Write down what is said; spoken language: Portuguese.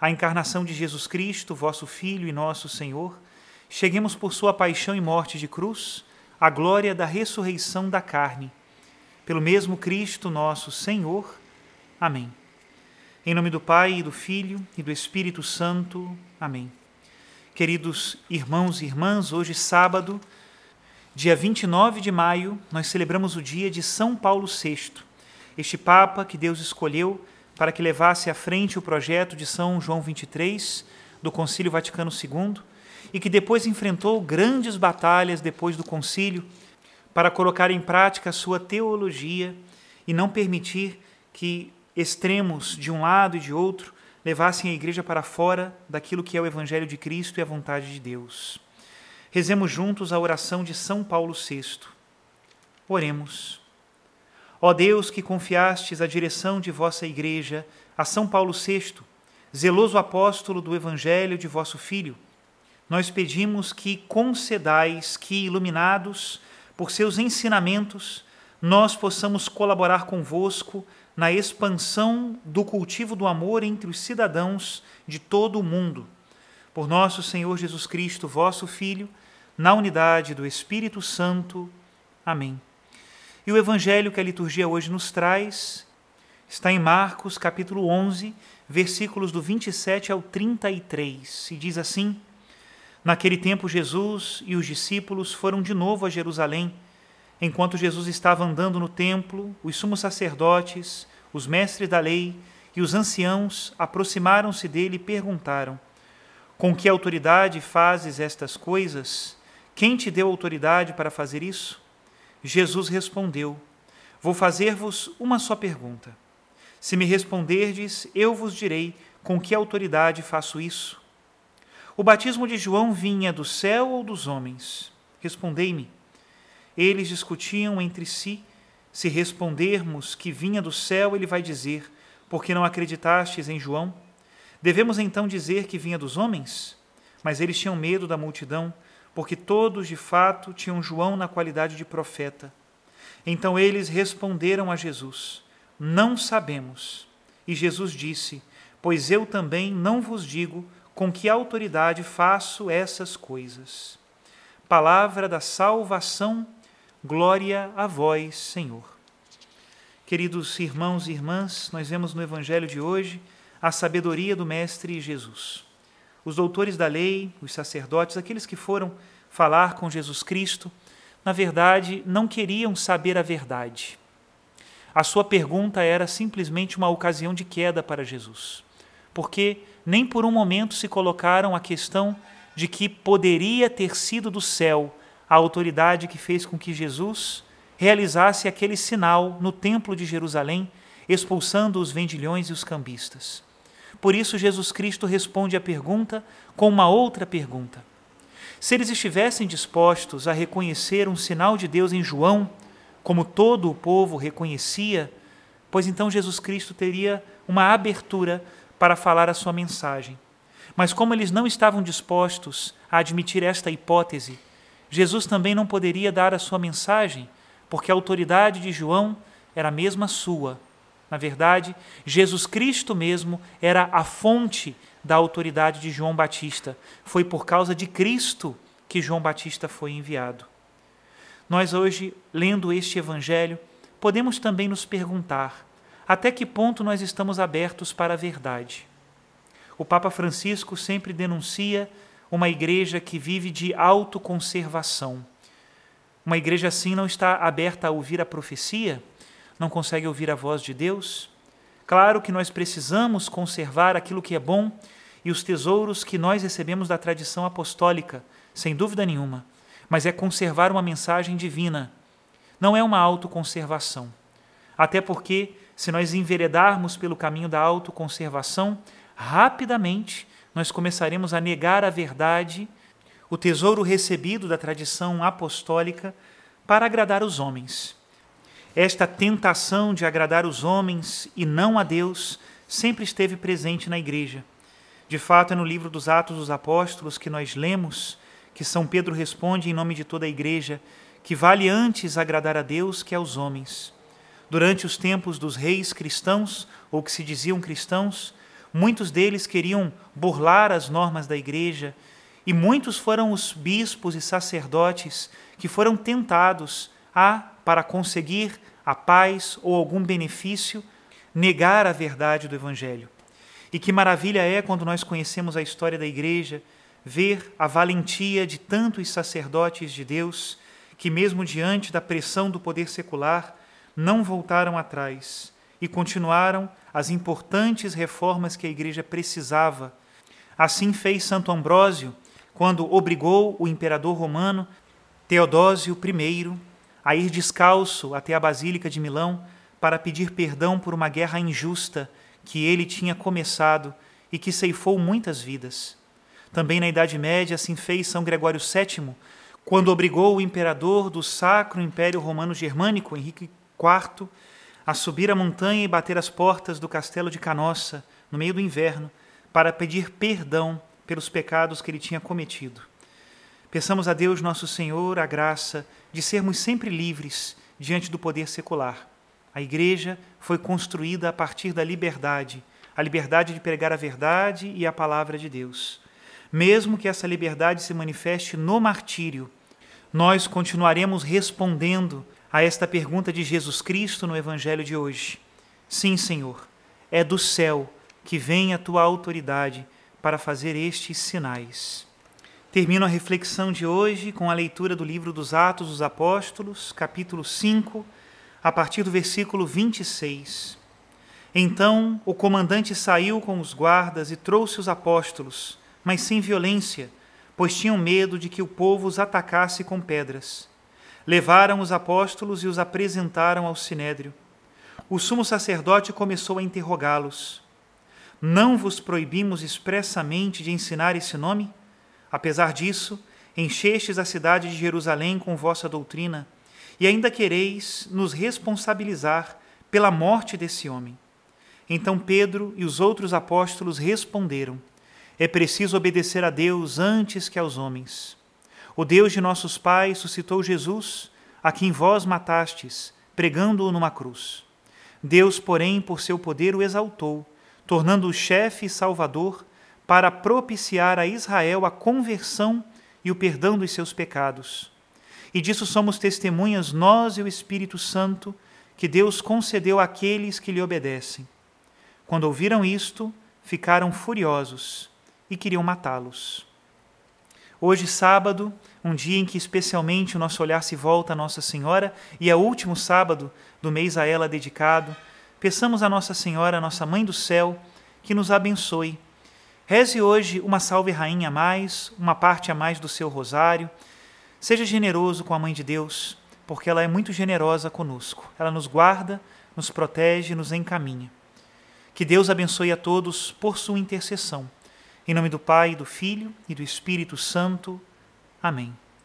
a encarnação de Jesus Cristo, vosso Filho e nosso Senhor, cheguemos por sua paixão e morte de cruz à glória da ressurreição da carne. Pelo mesmo Cristo, nosso Senhor. Amém. Em nome do Pai, e do Filho e do Espírito Santo. Amém. Queridos irmãos e irmãs, hoje, sábado, dia 29 de maio, nós celebramos o dia de São Paulo VI, este Papa que Deus escolheu para que levasse à frente o projeto de São João XXIII, do Concílio Vaticano II, e que depois enfrentou grandes batalhas depois do concílio para colocar em prática a sua teologia e não permitir que extremos de um lado e de outro levassem a igreja para fora daquilo que é o evangelho de Cristo e a vontade de Deus. Rezemos juntos a oração de São Paulo VI. Oremos. Ó Deus, que confiastes a direção de vossa Igreja a São Paulo VI, zeloso apóstolo do Evangelho de vosso Filho, nós pedimos que concedais que, iluminados por seus ensinamentos, nós possamos colaborar convosco na expansão do cultivo do amor entre os cidadãos de todo o mundo. Por nosso Senhor Jesus Cristo, vosso Filho, na unidade do Espírito Santo. Amém. E o evangelho que a liturgia hoje nos traz está em Marcos, capítulo 11, versículos do 27 ao 33. E diz assim: Naquele tempo, Jesus e os discípulos foram de novo a Jerusalém. Enquanto Jesus estava andando no templo, os sumos sacerdotes, os mestres da lei e os anciãos aproximaram-se dele e perguntaram: Com que autoridade fazes estas coisas? Quem te deu autoridade para fazer isso? Jesus respondeu: Vou fazer-vos uma só pergunta. Se me responderdes, eu vos direi com que autoridade faço isso. O batismo de João vinha do céu ou dos homens? Respondei-me. Eles discutiam entre si. Se respondermos que vinha do céu, ele vai dizer: Porque não acreditastes em João? Devemos então dizer que vinha dos homens? Mas eles tinham medo da multidão porque todos de fato tinham João na qualidade de profeta. Então eles responderam a Jesus: Não sabemos. E Jesus disse: Pois eu também não vos digo com que autoridade faço essas coisas. Palavra da salvação, glória a vós, Senhor. Queridos irmãos e irmãs, nós vemos no Evangelho de hoje a sabedoria do Mestre Jesus os doutores da lei, os sacerdotes, aqueles que foram falar com Jesus Cristo, na verdade não queriam saber a verdade. A sua pergunta era simplesmente uma ocasião de queda para Jesus, porque nem por um momento se colocaram a questão de que poderia ter sido do céu a autoridade que fez com que Jesus realizasse aquele sinal no Templo de Jerusalém, expulsando os vendilhões e os cambistas. Por isso, Jesus Cristo responde à pergunta com uma outra pergunta. Se eles estivessem dispostos a reconhecer um sinal de Deus em João, como todo o povo reconhecia, pois então Jesus Cristo teria uma abertura para falar a sua mensagem. Mas como eles não estavam dispostos a admitir esta hipótese, Jesus também não poderia dar a sua mensagem, porque a autoridade de João era a mesma sua. Na verdade, Jesus Cristo mesmo era a fonte da autoridade de João Batista. Foi por causa de Cristo que João Batista foi enviado. Nós hoje, lendo este evangelho, podemos também nos perguntar até que ponto nós estamos abertos para a verdade. O Papa Francisco sempre denuncia uma igreja que vive de autoconservação. Uma igreja assim não está aberta a ouvir a profecia, não consegue ouvir a voz de Deus. Claro que nós precisamos conservar aquilo que é bom e os tesouros que nós recebemos da tradição apostólica, sem dúvida nenhuma, mas é conservar uma mensagem divina. Não é uma autoconservação. Até porque, se nós enveredarmos pelo caminho da autoconservação, rapidamente nós começaremos a negar a verdade, o tesouro recebido da tradição apostólica, para agradar os homens. Esta tentação de agradar os homens e não a Deus sempre esteve presente na igreja. De fato, é no livro dos Atos dos Apóstolos que nós lemos que São Pedro responde em nome de toda a igreja que vale antes agradar a Deus que aos homens. Durante os tempos dos reis cristãos, ou que se diziam cristãos, Muitos deles queriam burlar as normas da igreja, e muitos foram os bispos e sacerdotes que foram tentados a, para conseguir a paz ou algum benefício, negar a verdade do Evangelho. E que maravilha é quando nós conhecemos a história da igreja, ver a valentia de tantos sacerdotes de Deus que, mesmo diante da pressão do poder secular, não voltaram atrás e continuaram as importantes reformas que a igreja precisava. Assim fez Santo Ambrósio quando obrigou o imperador romano Teodósio I a ir descalço até a Basílica de Milão para pedir perdão por uma guerra injusta que ele tinha começado e que ceifou muitas vidas. Também na Idade Média assim fez São Gregório VII, quando obrigou o imperador do Sacro Império Romano Germânico, Henrique IV, a subir a montanha e bater as portas do castelo de Canossa, no meio do inverno, para pedir perdão pelos pecados que ele tinha cometido. Peçamos a Deus, nosso Senhor, a graça de sermos sempre livres diante do poder secular. A igreja foi construída a partir da liberdade, a liberdade de pregar a verdade e a palavra de Deus. Mesmo que essa liberdade se manifeste no martírio, nós continuaremos respondendo a esta pergunta de Jesus Cristo no Evangelho de hoje. Sim, Senhor, é do céu que vem a tua autoridade para fazer estes sinais. Termino a reflexão de hoje com a leitura do livro dos Atos dos Apóstolos, capítulo 5, a partir do versículo 26. Então o comandante saiu com os guardas e trouxe os apóstolos, mas sem violência, pois tinham medo de que o povo os atacasse com pedras levaram os apóstolos e os apresentaram ao sinédrio. O sumo sacerdote começou a interrogá-los: Não vos proibimos expressamente de ensinar esse nome? Apesar disso, enchestes a cidade de Jerusalém com vossa doutrina, e ainda quereis nos responsabilizar pela morte desse homem. Então Pedro e os outros apóstolos responderam: É preciso obedecer a Deus antes que aos homens. O Deus de nossos pais suscitou Jesus, a quem vós matastes, pregando-o numa cruz. Deus, porém, por seu poder o exaltou, tornando-o chefe e salvador, para propiciar a Israel a conversão e o perdão dos seus pecados. E disso somos testemunhas nós e o Espírito Santo, que Deus concedeu àqueles que lhe obedecem. Quando ouviram isto, ficaram furiosos e queriam matá-los. Hoje, sábado, um dia em que especialmente o nosso olhar se volta a Nossa Senhora e é o último sábado do mês a ela dedicado, peçamos a Nossa Senhora, nossa Mãe do Céu, que nos abençoe. Reze hoje uma salve rainha a mais, uma parte a mais do seu rosário. Seja generoso com a Mãe de Deus, porque ela é muito generosa conosco. Ela nos guarda, nos protege, nos encaminha. Que Deus abençoe a todos por sua intercessão. Em nome do Pai, do Filho e do Espírito Santo. Amém.